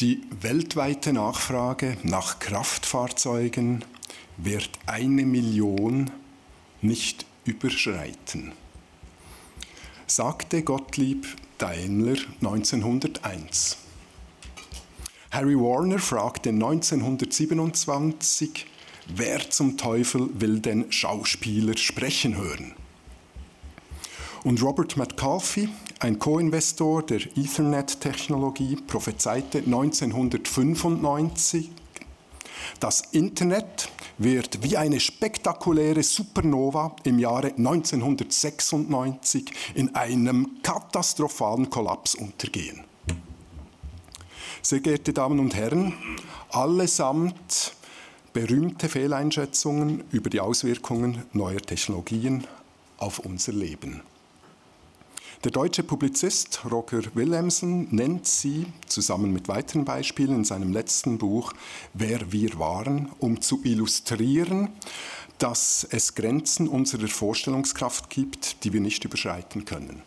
Die weltweite Nachfrage nach Kraftfahrzeugen wird eine Million nicht überschreiten, sagte Gottlieb Daimler 1901. Harry Warner fragte 1927, wer zum Teufel will denn Schauspieler sprechen hören? Und Robert McCarthy, ein Co-Investor der Ethernet-Technologie, prophezeite 1995, das Internet wird wie eine spektakuläre Supernova im Jahre 1996 in einem katastrophalen Kollaps untergehen. Sehr geehrte Damen und Herren, allesamt berühmte Fehleinschätzungen über die Auswirkungen neuer Technologien auf unser Leben. Der deutsche Publizist Roger Willemsen nennt sie zusammen mit weiteren Beispielen in seinem letzten Buch Wer wir waren, um zu illustrieren, dass es Grenzen unserer Vorstellungskraft gibt, die wir nicht überschreiten können.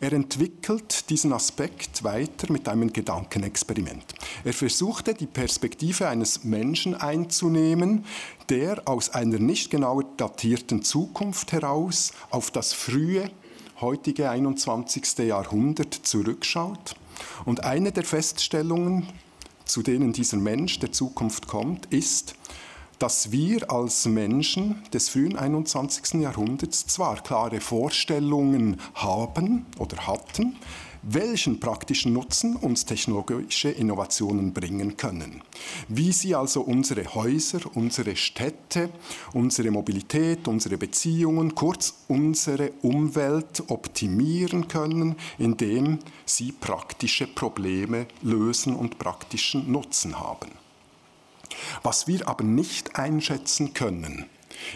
Er entwickelt diesen Aspekt weiter mit einem Gedankenexperiment. Er versuchte die Perspektive eines Menschen einzunehmen, der aus einer nicht genauer datierten Zukunft heraus auf das frühe heutige 21. Jahrhundert zurückschaut. Und eine der Feststellungen, zu denen dieser Mensch der Zukunft kommt, ist, dass wir als Menschen des frühen 21. Jahrhunderts zwar klare Vorstellungen haben oder hatten, welchen praktischen Nutzen uns technologische Innovationen bringen können. Wie sie also unsere Häuser, unsere Städte, unsere Mobilität, unsere Beziehungen, kurz unsere Umwelt optimieren können, indem sie praktische Probleme lösen und praktischen Nutzen haben. Was wir aber nicht einschätzen können,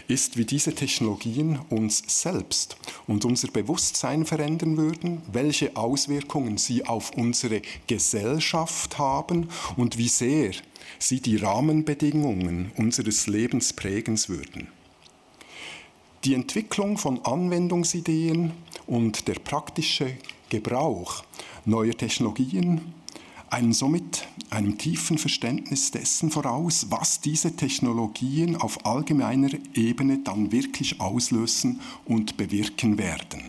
ist, wie diese Technologien uns selbst und unser Bewusstsein verändern würden, welche Auswirkungen sie auf unsere Gesellschaft haben und wie sehr sie die Rahmenbedingungen unseres Lebens prägen würden. Die Entwicklung von Anwendungsideen und der praktische Gebrauch neuer Technologien einem somit einem tiefen Verständnis dessen voraus, was diese Technologien auf allgemeiner Ebene dann wirklich auslösen und bewirken werden.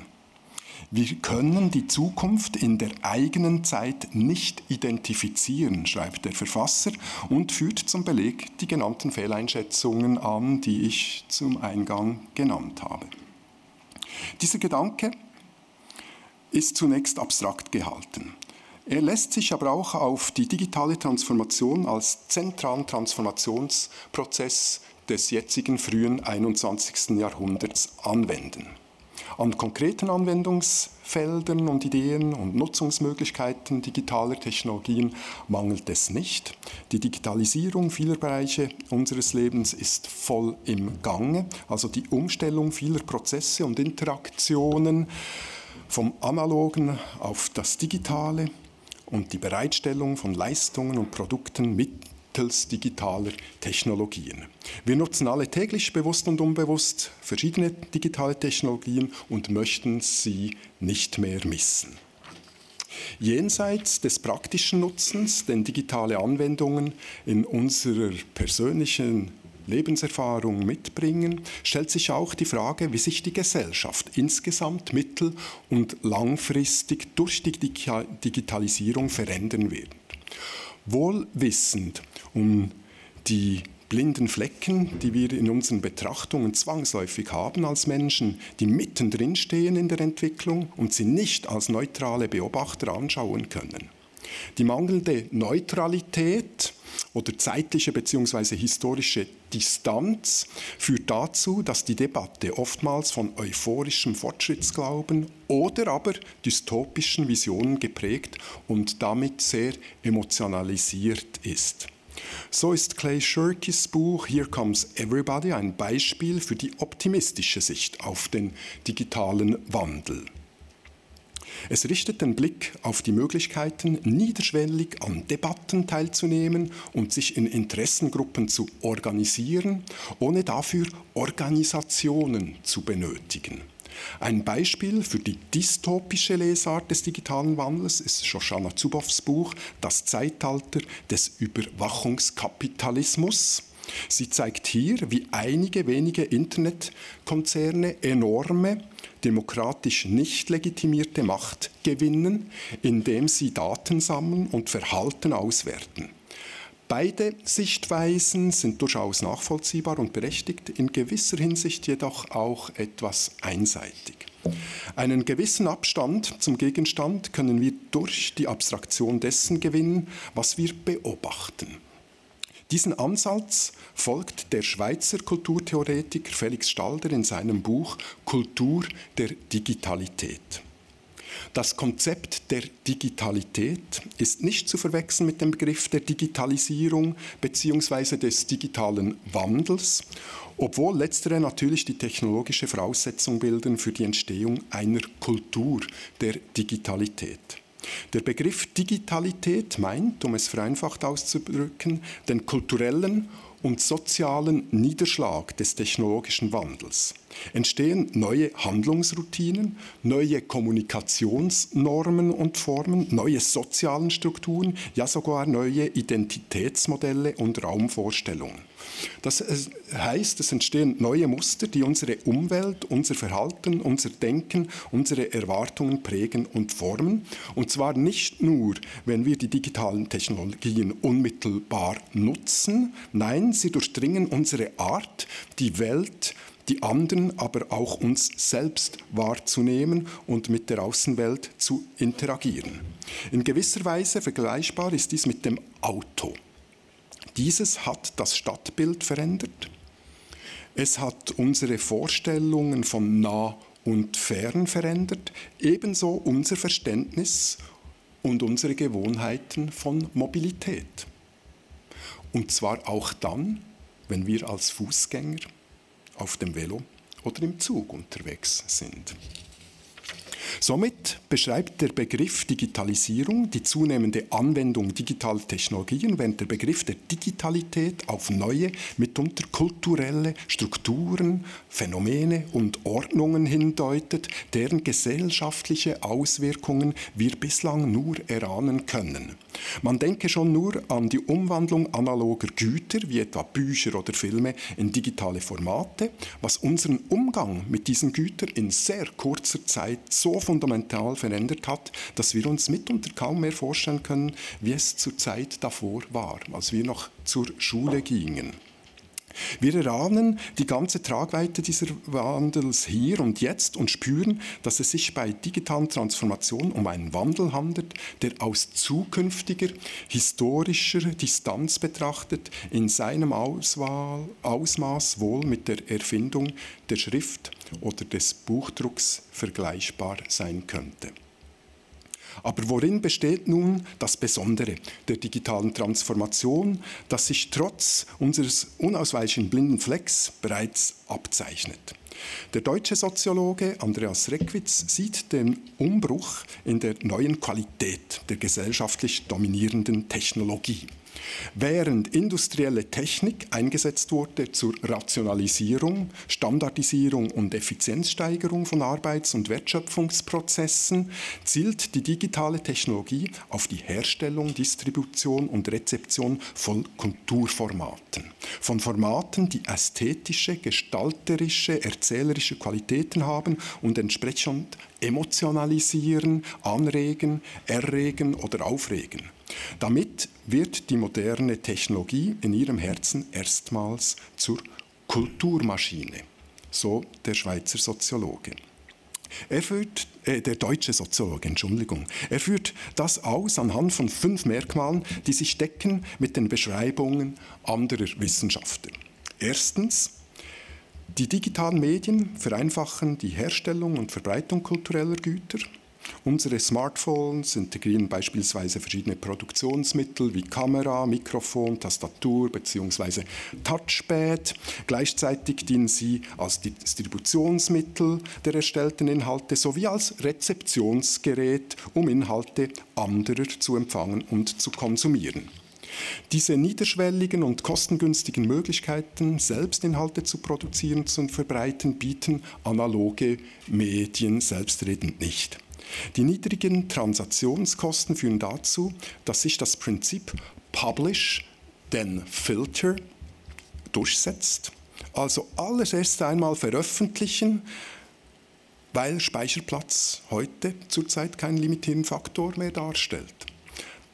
Wir können die Zukunft in der eigenen Zeit nicht identifizieren, schreibt der Verfasser und führt zum Beleg die genannten Fehleinschätzungen an, die ich zum Eingang genannt habe. Dieser Gedanke ist zunächst abstrakt gehalten. Er lässt sich aber auch auf die digitale Transformation als zentralen Transformationsprozess des jetzigen frühen 21. Jahrhunderts anwenden. An konkreten Anwendungsfeldern und Ideen und Nutzungsmöglichkeiten digitaler Technologien mangelt es nicht. Die Digitalisierung vieler Bereiche unseres Lebens ist voll im Gange, also die Umstellung vieler Prozesse und Interaktionen vom analogen auf das digitale und die Bereitstellung von Leistungen und Produkten mittels digitaler Technologien. Wir nutzen alle täglich bewusst und unbewusst verschiedene digitale Technologien und möchten sie nicht mehr missen. Jenseits des praktischen Nutzens, denn digitale Anwendungen in unserer persönlichen Lebenserfahrung mitbringen, stellt sich auch die Frage, wie sich die Gesellschaft insgesamt mittel- und langfristig durch die Digitalisierung verändern wird. Wohl wissend um die blinden Flecken, die wir in unseren Betrachtungen zwangsläufig haben als Menschen, die mittendrin stehen in der Entwicklung und sie nicht als neutrale Beobachter anschauen können. Die mangelnde Neutralität oder zeitliche bzw. historische Distanz führt dazu, dass die Debatte oftmals von euphorischem Fortschrittsglauben oder aber dystopischen Visionen geprägt und damit sehr emotionalisiert ist. So ist Clay Shirkys Buch Here Comes Everybody ein Beispiel für die optimistische Sicht auf den digitalen Wandel. Es richtet den Blick auf die Möglichkeiten, niederschwellig an Debatten teilzunehmen und sich in Interessengruppen zu organisieren, ohne dafür Organisationen zu benötigen. Ein Beispiel für die dystopische Lesart des digitalen Wandels ist Shoshana Zuboffs Buch Das Zeitalter des Überwachungskapitalismus. Sie zeigt hier, wie einige wenige Internetkonzerne enorme, demokratisch nicht legitimierte Macht gewinnen, indem sie Daten sammeln und Verhalten auswerten. Beide Sichtweisen sind durchaus nachvollziehbar und berechtigt, in gewisser Hinsicht jedoch auch etwas einseitig. Einen gewissen Abstand zum Gegenstand können wir durch die Abstraktion dessen gewinnen, was wir beobachten. Diesen Ansatz folgt der Schweizer Kulturtheoretiker Felix Stalder in seinem Buch Kultur der Digitalität. Das Konzept der Digitalität ist nicht zu verwechseln mit dem Begriff der Digitalisierung bzw. des digitalen Wandels, obwohl letztere natürlich die technologische Voraussetzung bilden für die Entstehung einer Kultur der Digitalität. Der Begriff Digitalität meint, um es vereinfacht auszudrücken, den kulturellen und sozialen Niederschlag des technologischen Wandels entstehen neue Handlungsroutinen, neue Kommunikationsnormen und Formen, neue sozialen Strukturen, ja sogar neue Identitätsmodelle und Raumvorstellungen. Das heißt, es entstehen neue Muster, die unsere Umwelt, unser Verhalten, unser Denken, unsere Erwartungen prägen und formen. Und zwar nicht nur, wenn wir die digitalen Technologien unmittelbar nutzen, nein, sie durchdringen unsere Art, die Welt, die anderen, aber auch uns selbst wahrzunehmen und mit der Außenwelt zu interagieren. In gewisser Weise vergleichbar ist dies mit dem Auto. Dieses hat das Stadtbild verändert. Es hat unsere Vorstellungen von nah und fern verändert, ebenso unser Verständnis und unsere Gewohnheiten von Mobilität. Und zwar auch dann, wenn wir als Fußgänger auf dem Velo oder im Zug unterwegs sind. Somit beschreibt der Begriff Digitalisierung die zunehmende Anwendung digitaler Technologien, während der Begriff der Digitalität auf neue, mitunter kulturelle Strukturen, Phänomene und Ordnungen hindeutet, deren gesellschaftliche Auswirkungen wir bislang nur erahnen können. Man denke schon nur an die Umwandlung analoger Güter, wie etwa Bücher oder Filme, in digitale Formate, was unseren Umgang mit diesen Gütern in sehr kurzer Zeit so fundamental verändert hat, dass wir uns mitunter kaum mehr vorstellen können, wie es zur Zeit davor war, als wir noch zur Schule gingen. Wir erahnen die ganze Tragweite dieser Wandels hier und jetzt und spüren, dass es sich bei digitalen Transformationen um einen Wandel handelt, der aus zukünftiger historischer Distanz betrachtet in seinem Auswahl, Ausmaß wohl mit der Erfindung der Schrift oder des Buchdrucks vergleichbar sein könnte. Aber worin besteht nun das Besondere der digitalen Transformation, das sich trotz unseres unausweichlichen blinden Flecks bereits abzeichnet? Der deutsche Soziologe Andreas Reckwitz sieht den Umbruch in der neuen Qualität der gesellschaftlich dominierenden Technologie. Während industrielle Technik eingesetzt wurde zur Rationalisierung, Standardisierung und Effizienzsteigerung von Arbeits- und Wertschöpfungsprozessen, zielt die digitale Technologie auf die Herstellung, Distribution und Rezeption von Kulturformaten. Von Formaten, die ästhetische, gestalterische, erzählerische Qualitäten haben und entsprechend emotionalisieren, anregen, erregen oder aufregen. Damit wird die moderne Technologie in ihrem Herzen erstmals zur Kulturmaschine, so der Schweizer Soziologe. Er führt, äh, der deutsche Soziologe, Entschuldigung, er führt das aus anhand von fünf Merkmalen, die sich decken mit den Beschreibungen anderer Wissenschaftler. Erstens, die digitalen Medien vereinfachen die Herstellung und Verbreitung kultureller Güter. Unsere Smartphones integrieren beispielsweise verschiedene Produktionsmittel wie Kamera, Mikrofon, Tastatur bzw. Touchpad. Gleichzeitig dienen sie als Distributionsmittel der erstellten Inhalte sowie als Rezeptionsgerät, um Inhalte anderer zu empfangen und zu konsumieren. Diese niederschwelligen und kostengünstigen Möglichkeiten, selbst Inhalte zu produzieren und zu verbreiten, bieten analoge Medien selbstredend nicht. Die niedrigen Transaktionskosten führen dazu, dass sich das Prinzip Publish, then Filter durchsetzt. Also alles erst einmal veröffentlichen, weil Speicherplatz heute zurzeit keinen limitierenden Faktor mehr darstellt.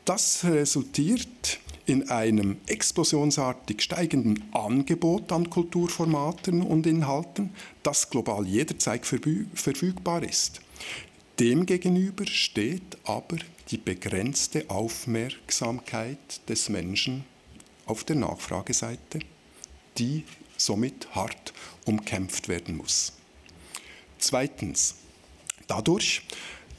Das resultiert in einem explosionsartig steigenden Angebot an Kulturformaten und Inhalten, das global jederzeit verfügbar ist. Demgegenüber steht aber die begrenzte Aufmerksamkeit des Menschen auf der Nachfrageseite, die somit hart umkämpft werden muss. Zweitens, dadurch,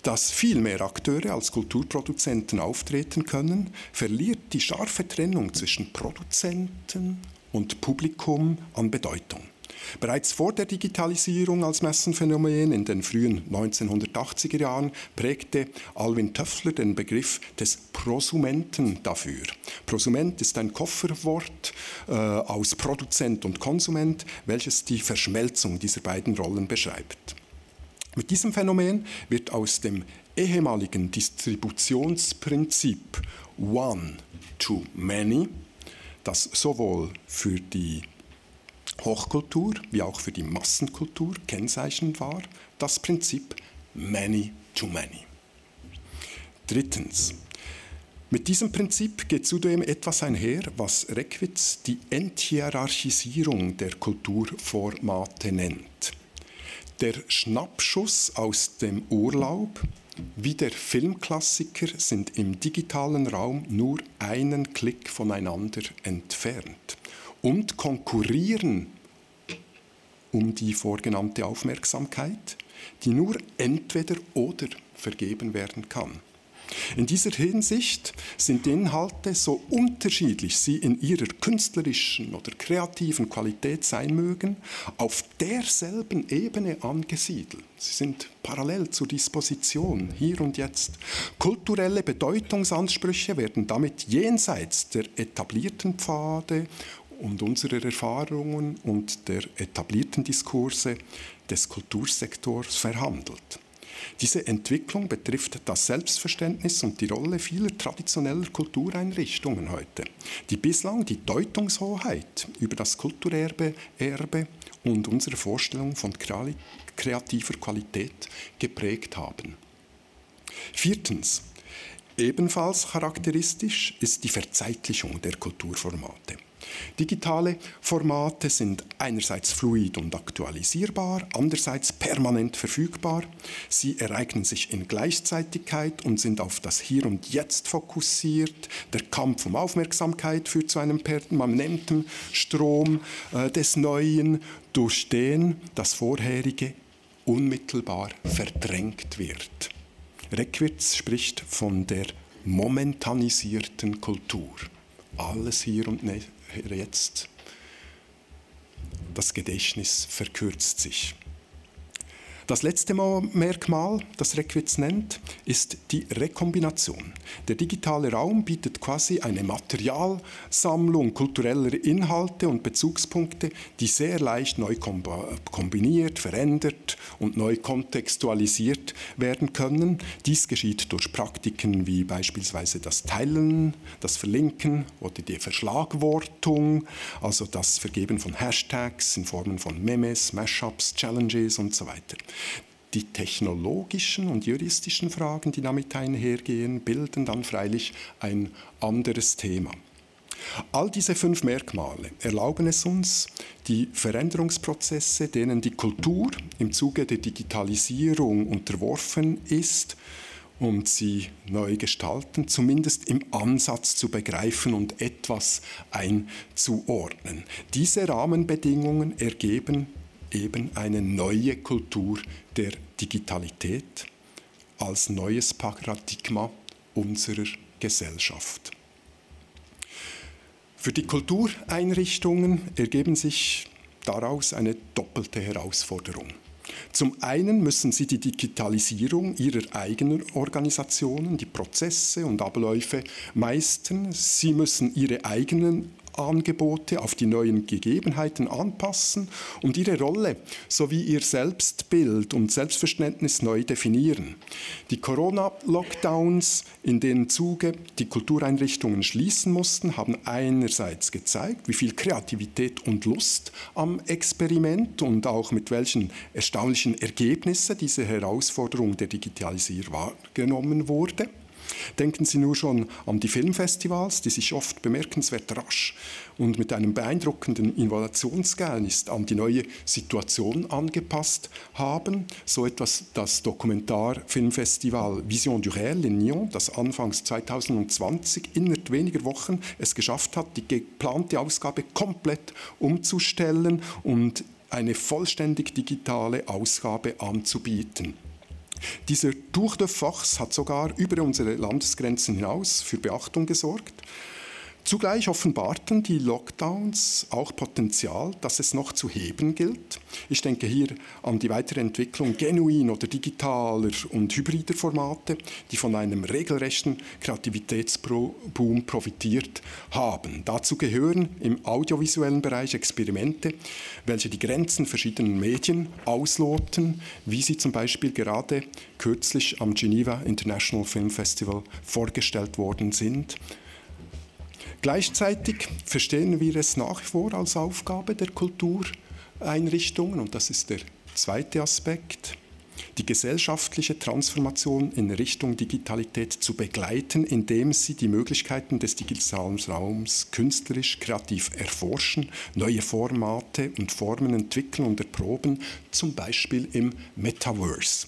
dass viel mehr Akteure als Kulturproduzenten auftreten können, verliert die scharfe Trennung zwischen Produzenten und Publikum an Bedeutung. Bereits vor der Digitalisierung als Massenphänomen in den frühen 1980er Jahren prägte Alwin Töffler den Begriff des Prosumenten dafür. Prosument ist ein Kofferwort äh, aus Produzent und Konsument, welches die Verschmelzung dieser beiden Rollen beschreibt. Mit diesem Phänomen wird aus dem ehemaligen Distributionsprinzip One to Many, das sowohl für die Hochkultur wie auch für die Massenkultur kennzeichnend war, das Prinzip Many to Many. Drittens. Mit diesem Prinzip geht zudem etwas einher, was Reckwitz die Enthierarchisierung der Kulturformate nennt. Der Schnappschuss aus dem Urlaub wie der Filmklassiker sind im digitalen Raum nur einen Klick voneinander entfernt und konkurrieren um die vorgenannte Aufmerksamkeit, die nur entweder oder vergeben werden kann. In dieser Hinsicht sind Inhalte, so unterschiedlich sie in ihrer künstlerischen oder kreativen Qualität sein mögen, auf derselben Ebene angesiedelt. Sie sind parallel zur Disposition, hier und jetzt. Kulturelle Bedeutungsansprüche werden damit jenseits der etablierten Pfade und unserer Erfahrungen und der etablierten Diskurse des Kultursektors verhandelt. Diese Entwicklung betrifft das Selbstverständnis und die Rolle vieler traditioneller Kultureinrichtungen heute, die bislang die Deutungshoheit über das Kulturerbe Erbe und unsere Vorstellung von kreativer Qualität geprägt haben. Viertens. Ebenfalls charakteristisch ist die Verzeitlichung der Kulturformate. Digitale Formate sind einerseits fluid und aktualisierbar, andererseits permanent verfügbar. Sie ereignen sich in Gleichzeitigkeit und sind auf das Hier und Jetzt fokussiert. Der Kampf um Aufmerksamkeit führt zu einem permanenten Strom äh, des Neuen, durch den das Vorherige unmittelbar verdrängt wird. Reckwitz spricht von der momentanisierten Kultur. Alles hier und jetzt. Das Gedächtnis verkürzt sich. Das letzte Merkmal, das Reckwitz nennt, ist die Rekombination. Der digitale Raum bietet quasi eine Materialsammlung kultureller Inhalte und Bezugspunkte, die sehr leicht neu kombiniert, verändert und neu kontextualisiert werden können. Dies geschieht durch Praktiken wie beispielsweise das Teilen, das Verlinken oder die Verschlagwortung, also das Vergeben von Hashtags in Formen von Memes, Mashups, Challenges und so weiter. Die technologischen und juristischen Fragen, die damit einhergehen, bilden dann freilich ein anderes Thema. All diese fünf Merkmale erlauben es uns, die Veränderungsprozesse, denen die Kultur im Zuge der Digitalisierung unterworfen ist, und sie neu gestalten, zumindest im Ansatz zu begreifen und etwas einzuordnen. Diese Rahmenbedingungen ergeben eben eine neue Kultur der Digitalität als neues Paradigma unserer Gesellschaft. Für die Kultureinrichtungen ergeben sich daraus eine doppelte Herausforderung. Zum einen müssen sie die Digitalisierung ihrer eigenen Organisationen, die Prozesse und Abläufe meistern. Sie müssen ihre eigenen Angebote auf die neuen Gegebenheiten anpassen und ihre Rolle sowie ihr Selbstbild und Selbstverständnis neu definieren. Die Corona-Lockdowns, in denen Zuge die Kultureinrichtungen schließen mussten, haben einerseits gezeigt, wie viel Kreativität und Lust am Experiment und auch mit welchen erstaunlichen Ergebnissen diese Herausforderung der Digitalisierung wahrgenommen wurde. Denken Sie nur schon an die Filmfestivals, die sich oft bemerkenswert rasch und mit einem beeindruckenden Innovationsgeist an die neue Situation angepasst haben. So etwas das Dokumentarfilmfestival Vision du Réel in Nyon, das anfangs 2020 innerhalb weniger Wochen es geschafft hat, die geplante Ausgabe komplett umzustellen und eine vollständig digitale Ausgabe anzubieten. Dieser Tour de Force hat sogar über unsere Landesgrenzen hinaus für Beachtung gesorgt. Zugleich offenbarten die Lockdowns auch Potenzial, das es noch zu heben gilt. Ich denke hier an die Weiterentwicklung genuin oder digitaler und hybrider Formate, die von einem regelrechten Kreativitätsboom profitiert haben. Dazu gehören im audiovisuellen Bereich Experimente, welche die Grenzen verschiedener Medien ausloten, wie sie zum Beispiel gerade kürzlich am Geneva International Film Festival vorgestellt worden sind Gleichzeitig verstehen wir es nach wie vor als Aufgabe der Kultureinrichtungen, und das ist der zweite Aspekt, die gesellschaftliche Transformation in Richtung Digitalität zu begleiten, indem sie die Möglichkeiten des digitalen Raums künstlerisch, kreativ erforschen, neue Formate und Formen entwickeln und erproben, zum Beispiel im Metaverse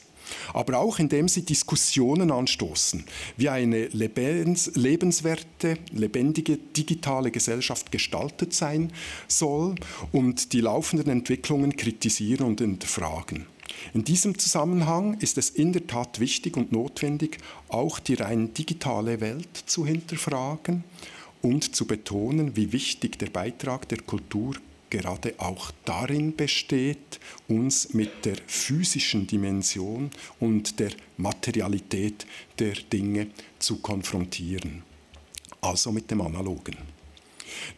aber auch indem sie Diskussionen anstoßen, wie eine lebens lebenswerte, lebendige digitale Gesellschaft gestaltet sein soll und die laufenden Entwicklungen kritisieren und hinterfragen. In diesem Zusammenhang ist es in der Tat wichtig und notwendig, auch die rein digitale Welt zu hinterfragen und zu betonen, wie wichtig der Beitrag der Kultur gerade auch darin besteht, uns mit der physischen Dimension und der Materialität der Dinge zu konfrontieren, also mit dem Analogen.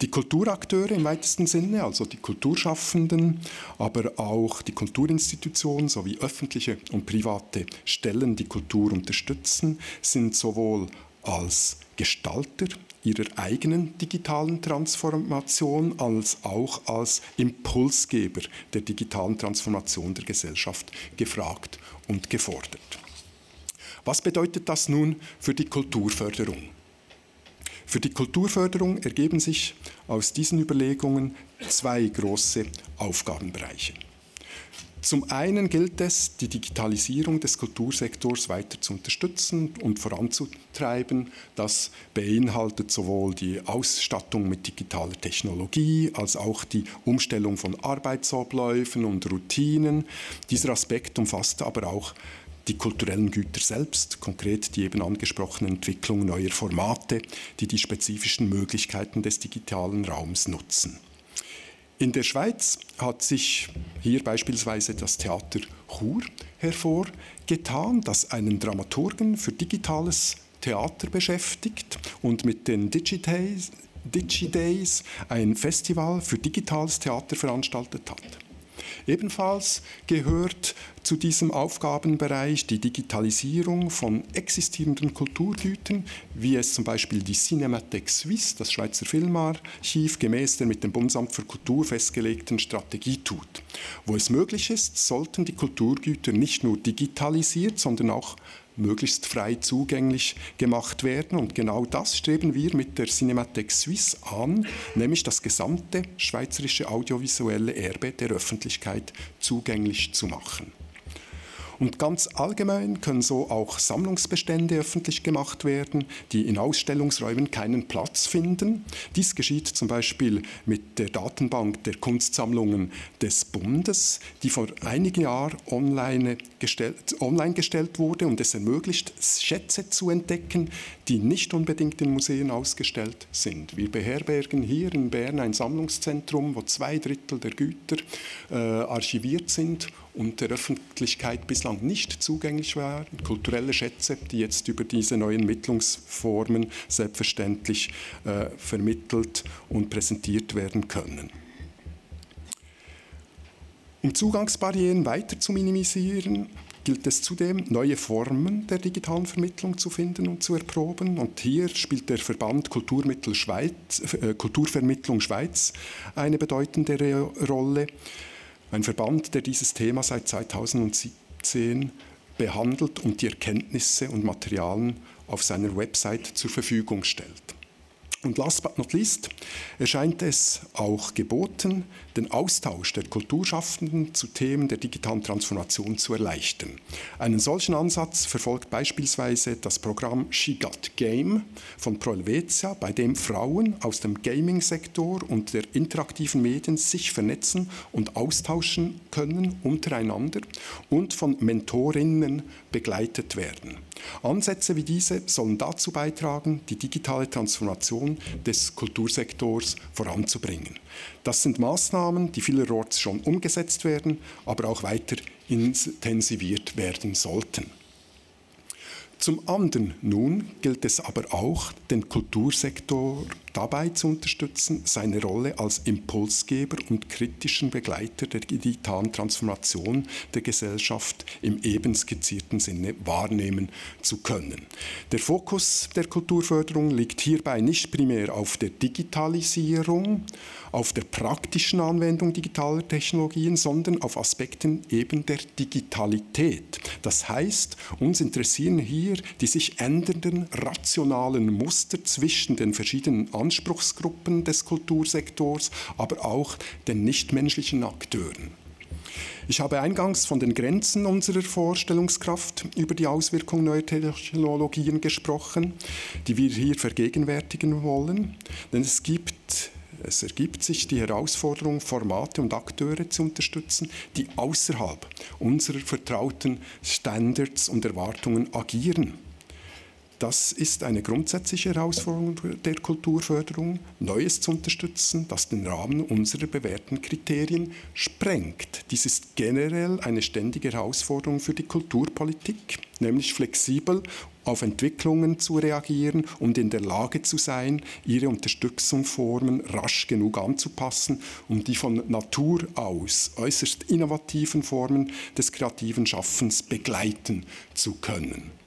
Die Kulturakteure im weitesten Sinne, also die Kulturschaffenden, aber auch die Kulturinstitutionen sowie öffentliche und private Stellen, die Kultur unterstützen, sind sowohl als Gestalter ihrer eigenen digitalen Transformation als auch als Impulsgeber der digitalen Transformation der Gesellschaft gefragt und gefordert. Was bedeutet das nun für die Kulturförderung? Für die Kulturförderung ergeben sich aus diesen Überlegungen zwei große Aufgabenbereiche. Zum einen gilt es, die Digitalisierung des Kultursektors weiter zu unterstützen und voranzutreiben. Das beinhaltet sowohl die Ausstattung mit digitaler Technologie als auch die Umstellung von Arbeitsabläufen und Routinen. Dieser Aspekt umfasst aber auch die kulturellen Güter selbst, konkret die eben angesprochene Entwicklung neuer Formate, die die spezifischen Möglichkeiten des digitalen Raums nutzen. In der Schweiz hat sich hier beispielsweise das Theater Chur hervorgetan, das einen Dramaturgen für digitales Theater beschäftigt und mit den Digidays, Digidays ein Festival für digitales Theater veranstaltet hat. Ebenfalls gehört zu diesem Aufgabenbereich die Digitalisierung von existierenden Kulturgütern, wie es zum Beispiel die Cinémathèque Suisse, das Schweizer Filmarchiv, gemäß der mit dem Bundesamt für Kultur festgelegten Strategie tut. Wo es möglich ist, sollten die Kulturgüter nicht nur digitalisiert, sondern auch möglichst frei zugänglich gemacht werden. Und genau das streben wir mit der Cinemathèque Suisse an, nämlich das gesamte schweizerische audiovisuelle Erbe der Öffentlichkeit zugänglich zu machen. Und ganz allgemein können so auch Sammlungsbestände öffentlich gemacht werden, die in Ausstellungsräumen keinen Platz finden. Dies geschieht zum Beispiel mit der Datenbank der Kunstsammlungen des Bundes, die vor einigen Jahren online gestellt, online gestellt wurde und es ermöglicht, Schätze zu entdecken, die nicht unbedingt in Museen ausgestellt sind. Wir beherbergen hier in Bern ein Sammlungszentrum, wo zwei Drittel der Güter äh, archiviert sind und der Öffentlichkeit bislang nicht zugänglich waren, kulturelle Schätze, die jetzt über diese neuen Mittlungsformen selbstverständlich äh, vermittelt und präsentiert werden können. Um Zugangsbarrieren weiter zu minimisieren, gilt es zudem, neue Formen der digitalen Vermittlung zu finden und zu erproben. Und hier spielt der Verband Kulturmittel Schweiz, äh, Kulturvermittlung Schweiz eine bedeutende Rolle. Ein Verband, der dieses Thema seit 2017 behandelt und die Erkenntnisse und Materialien auf seiner Website zur Verfügung stellt. Und last but not least erscheint es auch geboten, den Austausch der Kulturschaffenden zu Themen der digitalen Transformation zu erleichtern. Einen solchen Ansatz verfolgt beispielsweise das Programm She Got Game von Proelvetia, bei dem Frauen aus dem Gaming-Sektor und der interaktiven Medien sich vernetzen und austauschen können untereinander und von Mentorinnen begleitet werden. Ansätze wie diese sollen dazu beitragen, die digitale Transformation des Kultursektors voranzubringen. Das sind Maßnahmen, die vielerorts schon umgesetzt werden, aber auch weiter intensiviert werden sollten. Zum anderen nun gilt es aber auch, den Kultursektor dabei zu unterstützen, seine Rolle als Impulsgeber und kritischen Begleiter der digitalen Transformation der Gesellschaft im eben skizzierten Sinne wahrnehmen zu können. Der Fokus der Kulturförderung liegt hierbei nicht primär auf der Digitalisierung, auf der praktischen Anwendung digitaler Technologien, sondern auf Aspekten eben der Digitalität. Das heißt, uns interessieren hier die sich ändernden rationalen Muster zwischen den verschiedenen Anspruchsgruppen des Kultursektors, aber auch den nichtmenschlichen Akteuren. Ich habe eingangs von den Grenzen unserer Vorstellungskraft über die Auswirkungen neuer Technologien gesprochen, die wir hier vergegenwärtigen wollen. Denn es gibt es ergibt sich die Herausforderung, Formate und Akteure zu unterstützen, die außerhalb unserer vertrauten Standards und Erwartungen agieren. Das ist eine grundsätzliche Herausforderung der Kulturförderung, Neues zu unterstützen, das den Rahmen unserer bewährten Kriterien sprengt. Dies ist generell eine ständige Herausforderung für die Kulturpolitik, nämlich flexibel auf Entwicklungen zu reagieren und in der Lage zu sein, ihre Unterstützungsformen rasch genug anzupassen, um die von Natur aus äußerst innovativen Formen des kreativen Schaffens begleiten zu können.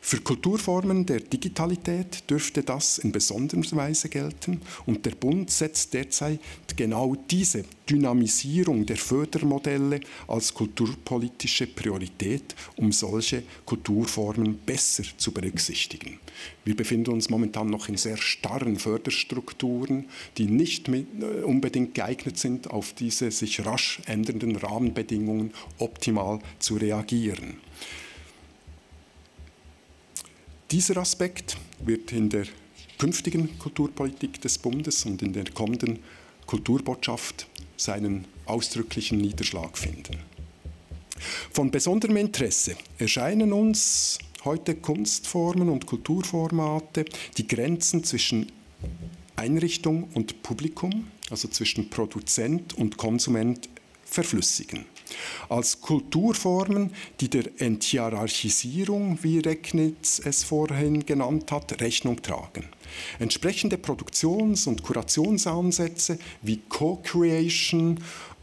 Für Kulturformen der Digitalität dürfte das in besonderer Weise gelten und der Bund setzt derzeit genau diese Dynamisierung der Fördermodelle als kulturpolitische Priorität, um solche Kulturformen besser zu berücksichtigen. Wir befinden uns momentan noch in sehr starren Förderstrukturen, die nicht äh, unbedingt geeignet sind, auf diese sich rasch ändernden Rahmenbedingungen optimal zu reagieren. Dieser Aspekt wird in der künftigen Kulturpolitik des Bundes und in der kommenden Kulturbotschaft seinen ausdrücklichen Niederschlag finden. Von besonderem Interesse erscheinen uns heute Kunstformen und Kulturformate, die Grenzen zwischen Einrichtung und Publikum, also zwischen Produzent und Konsument, verflüssigen als Kulturformen, die der Enthierarchisierung, wie Recknitz es vorhin genannt hat, Rechnung tragen. Entsprechende Produktions- und Kurationsansätze wie Co-Creation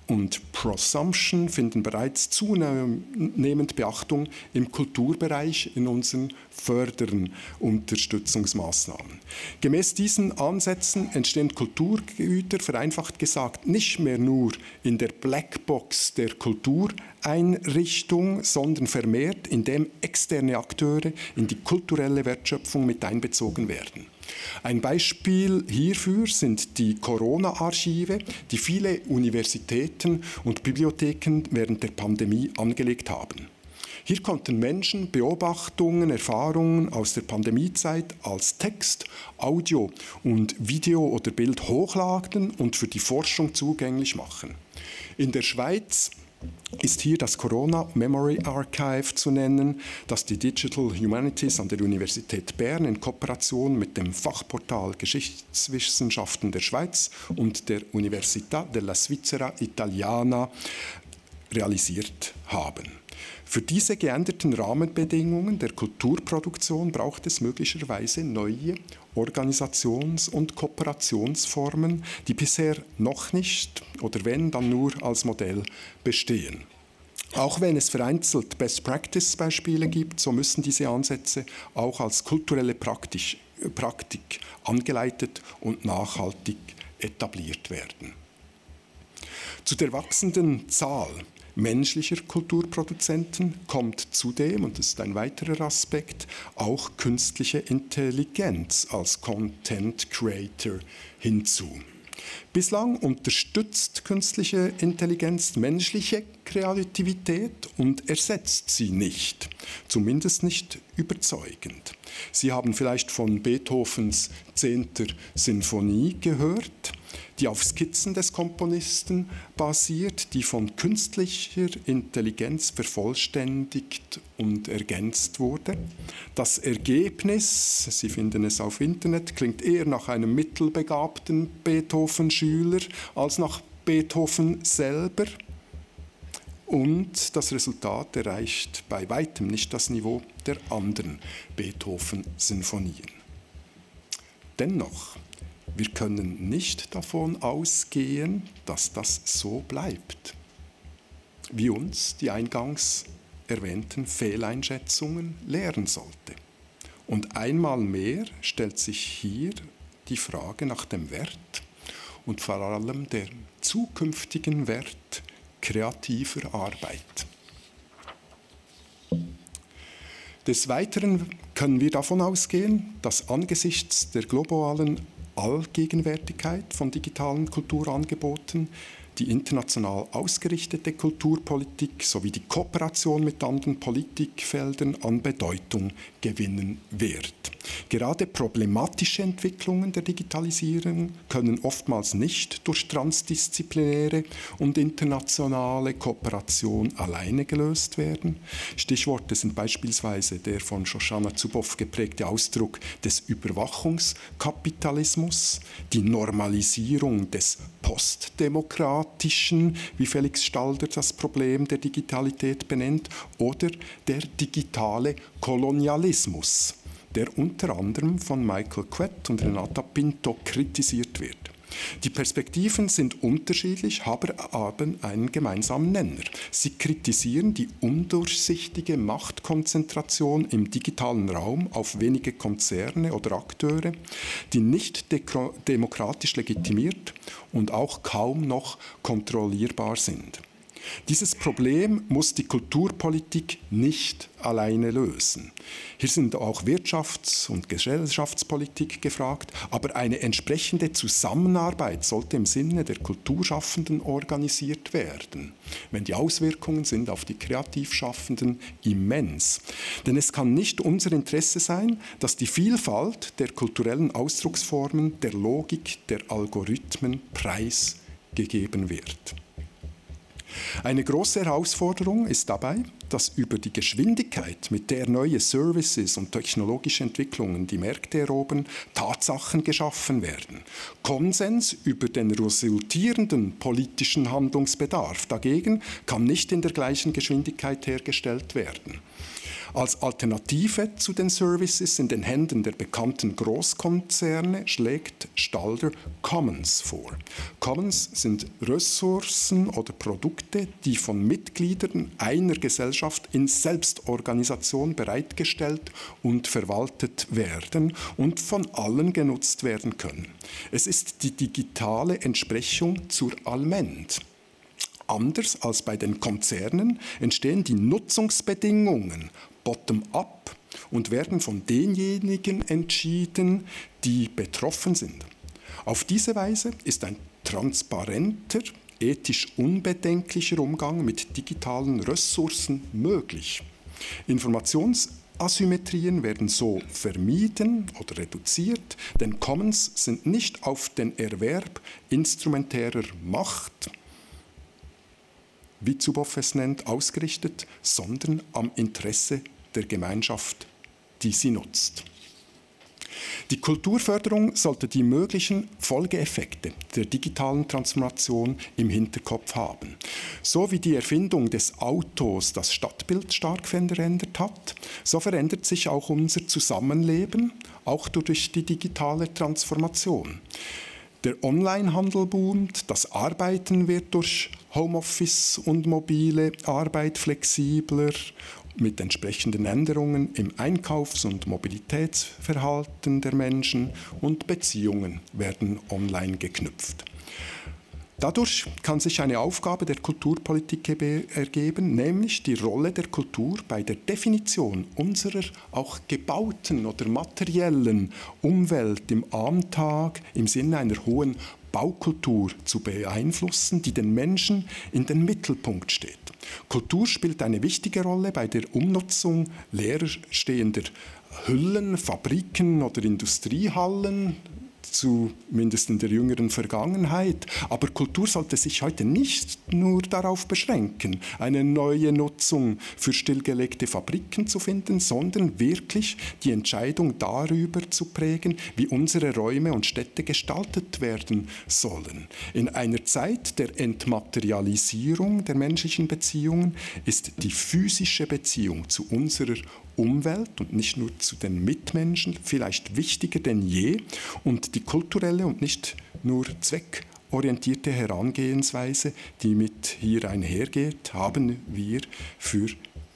und Prosumption finden bereits zunehmend Beachtung im Kulturbereich in unseren förderen Unterstützungsmaßnahmen. Gemäß diesen Ansätzen entstehen Kulturgüter, vereinfacht gesagt, nicht mehr nur in der Blackbox der Kultureinrichtung, sondern vermehrt, indem externe Akteure in die kulturelle Wertschöpfung mit einbezogen werden. Ein Beispiel hierfür sind die Corona-Archive, die viele Universitäten und Bibliotheken während der Pandemie angelegt haben. Hier konnten Menschen Beobachtungen, Erfahrungen aus der Pandemiezeit als Text, Audio und Video oder Bild hochladen und für die Forschung zugänglich machen. In der Schweiz ist hier das Corona Memory Archive zu nennen, das die Digital Humanities an der Universität Bern in Kooperation mit dem Fachportal Geschichtswissenschaften der Schweiz und der Università della Svizzera Italiana realisiert haben. Für diese geänderten Rahmenbedingungen der Kulturproduktion braucht es möglicherweise neue Organisations- und Kooperationsformen, die bisher noch nicht oder wenn dann nur als Modell bestehen. Auch wenn es vereinzelt Best-Practice-Beispiele gibt, so müssen diese Ansätze auch als kulturelle Praktik, Praktik angeleitet und nachhaltig etabliert werden. Zu der wachsenden Zahl menschlicher Kulturproduzenten kommt zudem, und das ist ein weiterer Aspekt, auch künstliche Intelligenz als Content Creator hinzu. Bislang unterstützt künstliche Intelligenz menschliche Kreativität und ersetzt sie nicht, zumindest nicht überzeugend. Sie haben vielleicht von Beethovens 10. Sinfonie gehört die auf Skizzen des Komponisten basiert, die von künstlicher Intelligenz vervollständigt und ergänzt wurde. Das Ergebnis, Sie finden es auf Internet, klingt eher nach einem mittelbegabten Beethoven-Schüler als nach Beethoven selber. Und das Resultat erreicht bei weitem nicht das Niveau der anderen Beethoven-Sinfonien. Dennoch wir können nicht davon ausgehen, dass das so bleibt, wie uns die eingangs erwähnten Fehleinschätzungen lehren sollte. Und einmal mehr stellt sich hier die Frage nach dem Wert und vor allem dem zukünftigen Wert kreativer Arbeit. Des Weiteren können wir davon ausgehen, dass angesichts der globalen Allgegenwärtigkeit von digitalen Kulturangeboten die international ausgerichtete Kulturpolitik sowie die Kooperation mit anderen Politikfeldern an Bedeutung gewinnen wird. Gerade problematische Entwicklungen der Digitalisierung können oftmals nicht durch transdisziplinäre und internationale Kooperation alleine gelöst werden. Stichworte sind beispielsweise der von Shoshana Zuboff geprägte Ausdruck des Überwachungskapitalismus, die Normalisierung des postdemokratischen, wie Felix Stalder das Problem der Digitalität benennt, oder der digitale Kolonialismus, der unter anderem von Michael Quett und Renata Pinto kritisiert wird. Die Perspektiven sind unterschiedlich, haben aber einen gemeinsamen Nenner. Sie kritisieren die undurchsichtige Machtkonzentration im digitalen Raum auf wenige Konzerne oder Akteure, die nicht demokratisch legitimiert und auch kaum noch kontrollierbar sind. Dieses Problem muss die Kulturpolitik nicht alleine lösen. Hier sind auch Wirtschafts- und Gesellschaftspolitik gefragt, aber eine entsprechende Zusammenarbeit sollte im Sinne der Kulturschaffenden organisiert werden, wenn die Auswirkungen sind auf die Kreativschaffenden immens. Denn es kann nicht unser Interesse sein, dass die Vielfalt der kulturellen Ausdrucksformen der Logik der Algorithmen preisgegeben wird. Eine große Herausforderung ist dabei, dass über die Geschwindigkeit, mit der neue Services und technologische Entwicklungen die Märkte erobern, Tatsachen geschaffen werden. Konsens über den resultierenden politischen Handlungsbedarf dagegen kann nicht in der gleichen Geschwindigkeit hergestellt werden. Als Alternative zu den Services in den Händen der bekannten Großkonzerne schlägt Stalder Commons vor. Commons sind Ressourcen oder Produkte, die von Mitgliedern einer Gesellschaft in Selbstorganisation bereitgestellt und verwaltet werden und von allen genutzt werden können. Es ist die digitale Entsprechung zur Allmend. Anders als bei den Konzernen entstehen die Nutzungsbedingungen bottom-up und werden von denjenigen entschieden, die betroffen sind. Auf diese Weise ist ein transparenter, ethisch unbedenklicher Umgang mit digitalen Ressourcen möglich. Informationsasymmetrien werden so vermieden oder reduziert, denn Commons sind nicht auf den Erwerb instrumentärer Macht, wie Zuboff es nennt, ausgerichtet, sondern am Interesse der Gemeinschaft, die sie nutzt. Die Kulturförderung sollte die möglichen Folgeeffekte der digitalen Transformation im Hinterkopf haben. So wie die Erfindung des Autos das Stadtbild stark verändert hat, so verändert sich auch unser Zusammenleben, auch durch die digitale Transformation. Der Onlinehandel boomt, das Arbeiten wird durch Homeoffice und mobile Arbeit flexibler mit entsprechenden Änderungen im Einkaufs- und Mobilitätsverhalten der Menschen und Beziehungen werden online geknüpft. Dadurch kann sich eine Aufgabe der Kulturpolitik ergeben, nämlich die Rolle der Kultur bei der Definition unserer auch gebauten oder materiellen Umwelt im Alltag im Sinne einer hohen Baukultur zu beeinflussen, die den Menschen in den Mittelpunkt steht. Kultur spielt eine wichtige Rolle bei der Umnutzung leerstehender Hüllen, Fabriken oder Industriehallen, zumindest in der jüngeren Vergangenheit. Aber Kultur sollte sich heute nicht nur darauf beschränken, eine neue Nutzung für stillgelegte Fabriken zu finden, sondern wirklich die Entscheidung darüber zu prägen, wie unsere Räume und Städte gestaltet werden sollen. In einer Zeit der Entmaterialisierung der menschlichen Beziehungen ist die physische Beziehung zu unserer Umwelt und nicht nur zu den Mitmenschen vielleicht wichtiger denn je und die kulturelle und nicht nur zweckorientierte Herangehensweise, die mit hier einhergeht, haben wir für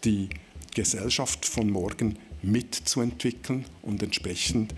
die Gesellschaft von morgen mitzuentwickeln und entsprechend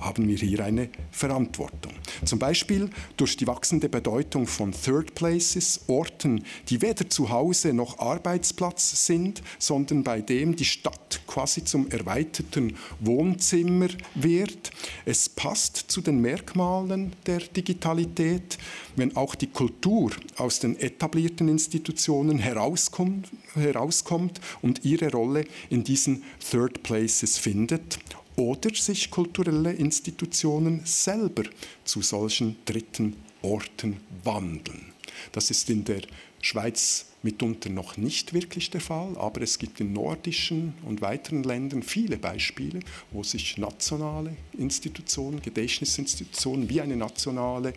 haben wir hier eine Verantwortung. Zum Beispiel durch die wachsende Bedeutung von Third Places, Orten, die weder zu Hause noch Arbeitsplatz sind, sondern bei dem die Stadt quasi zum erweiterten Wohnzimmer wird. Es passt zu den Merkmalen der Digitalität, wenn auch die Kultur aus den etablierten Institutionen herauskommt, herauskommt und ihre Rolle in diesen Third Places findet oder sich kulturelle Institutionen selber zu solchen dritten Orten wandeln. Das ist in der Schweiz mitunter noch nicht wirklich der Fall, aber es gibt in nordischen und weiteren Ländern viele Beispiele, wo sich nationale Institutionen, Gedächtnisinstitutionen wie eine nationale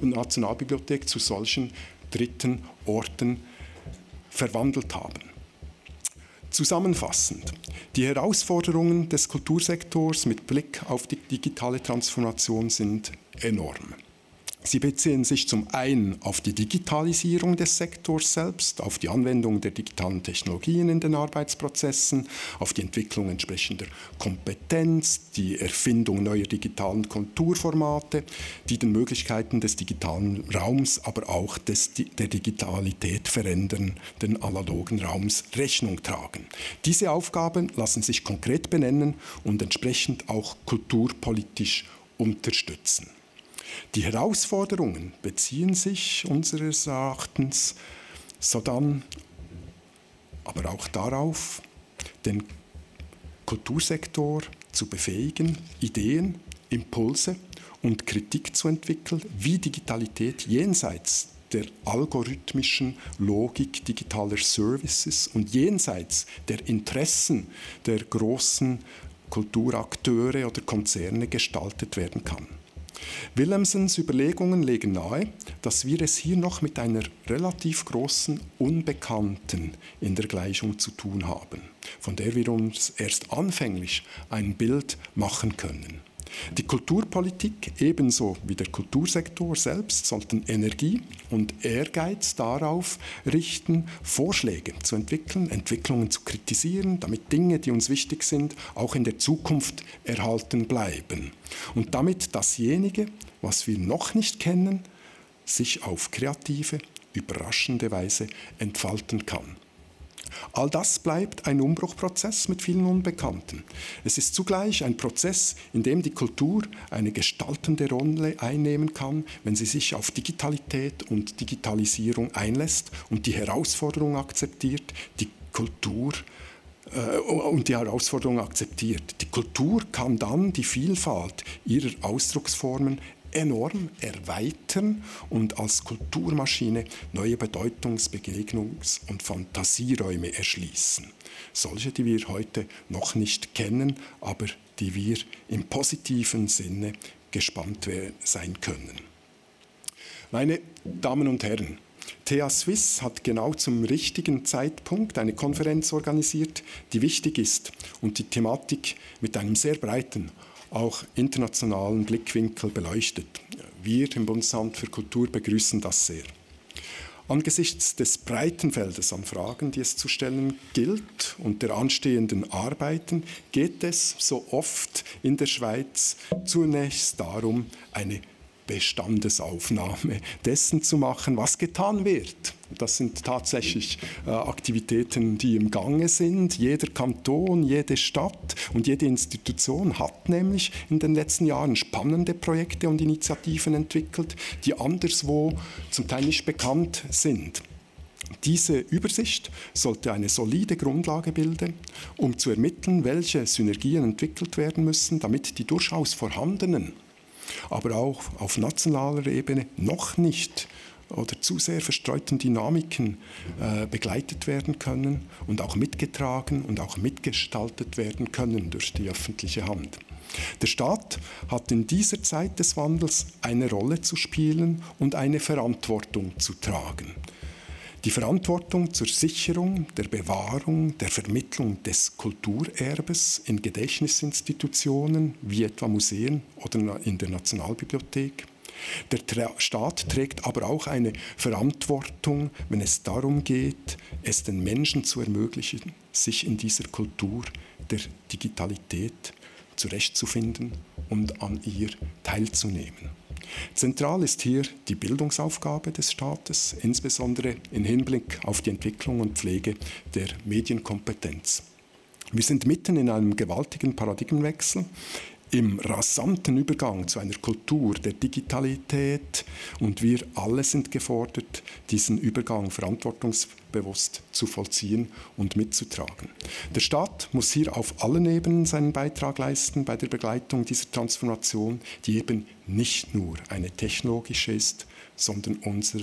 Nationalbibliothek zu solchen dritten Orten verwandelt haben. Zusammenfassend, die Herausforderungen des Kultursektors mit Blick auf die digitale Transformation sind enorm. Sie beziehen sich zum einen auf die Digitalisierung des Sektors selbst, auf die Anwendung der digitalen Technologien in den Arbeitsprozessen, auf die Entwicklung entsprechender Kompetenz, die Erfindung neuer digitalen Kulturformate, die den Möglichkeiten des digitalen Raums, aber auch des, der Digitalität verändernden analogen Raums Rechnung tragen. Diese Aufgaben lassen sich konkret benennen und entsprechend auch kulturpolitisch unterstützen. Die Herausforderungen beziehen sich unseres Erachtens sodann aber auch darauf, den Kultursektor zu befähigen, Ideen, Impulse und Kritik zu entwickeln, wie Digitalität jenseits der algorithmischen Logik digitaler Services und jenseits der Interessen der großen Kulturakteure oder Konzerne gestaltet werden kann. Willemsens Überlegungen legen nahe, dass wir es hier noch mit einer relativ großen Unbekannten in der Gleichung zu tun haben, von der wir uns erst anfänglich ein Bild machen können. Die Kulturpolitik ebenso wie der Kultursektor selbst sollten Energie und Ehrgeiz darauf richten, Vorschläge zu entwickeln, Entwicklungen zu kritisieren, damit Dinge, die uns wichtig sind, auch in der Zukunft erhalten bleiben. Und damit dasjenige, was wir noch nicht kennen, sich auf kreative, überraschende Weise entfalten kann. All das bleibt ein Umbruchprozess mit vielen Unbekannten. Es ist zugleich ein Prozess, in dem die Kultur eine gestaltende Rolle einnehmen kann, wenn sie sich auf Digitalität und Digitalisierung einlässt und die Herausforderung akzeptiert, die Kultur äh, und die Herausforderung akzeptiert. Die Kultur kann dann die Vielfalt ihrer Ausdrucksformen enorm erweitern und als Kulturmaschine neue Bedeutungs-, Begegnungs- und Fantasieräume erschließen. Solche, die wir heute noch nicht kennen, aber die wir im positiven Sinne gespannt sein können. Meine Damen und Herren, TH Swiss hat genau zum richtigen Zeitpunkt eine Konferenz organisiert, die wichtig ist und die Thematik mit einem sehr breiten, auch internationalen Blickwinkel beleuchtet. Wir im Bundesamt für Kultur begrüßen das sehr. Angesichts des breiten Feldes an Fragen, die es zu stellen gilt und der anstehenden Arbeiten, geht es so oft in der Schweiz zunächst darum, eine Bestandesaufnahme dessen zu machen, was getan wird. Das sind tatsächlich äh, Aktivitäten, die im Gange sind. Jeder Kanton, jede Stadt und jede Institution hat nämlich in den letzten Jahren spannende Projekte und Initiativen entwickelt, die anderswo zum Teil nicht bekannt sind. Diese Übersicht sollte eine solide Grundlage bilden, um zu ermitteln, welche Synergien entwickelt werden müssen, damit die durchaus vorhandenen aber auch auf nationaler Ebene noch nicht oder zu sehr verstreuten Dynamiken äh, begleitet werden können und auch mitgetragen und auch mitgestaltet werden können durch die öffentliche Hand. Der Staat hat in dieser Zeit des Wandels eine Rolle zu spielen und eine Verantwortung zu tragen. Die Verantwortung zur Sicherung, der Bewahrung, der Vermittlung des Kulturerbes in Gedächtnisinstitutionen wie etwa Museen oder in der Nationalbibliothek. Der Staat trägt aber auch eine Verantwortung, wenn es darum geht, es den Menschen zu ermöglichen, sich in dieser Kultur der Digitalität zurechtzufinden und an ihr teilzunehmen. Zentral ist hier die Bildungsaufgabe des Staates, insbesondere im Hinblick auf die Entwicklung und Pflege der Medienkompetenz. Wir sind mitten in einem gewaltigen Paradigmenwechsel im rasanten Übergang zu einer Kultur der Digitalität und wir alle sind gefordert, diesen Übergang verantwortungsbewusst zu vollziehen und mitzutragen. Der Staat muss hier auf allen Ebenen seinen Beitrag leisten bei der Begleitung dieser Transformation, die eben nicht nur eine technologische ist, sondern unser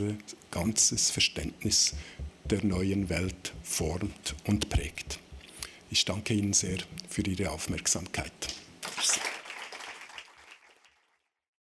ganzes Verständnis der neuen Welt formt und prägt. Ich danke Ihnen sehr für Ihre Aufmerksamkeit.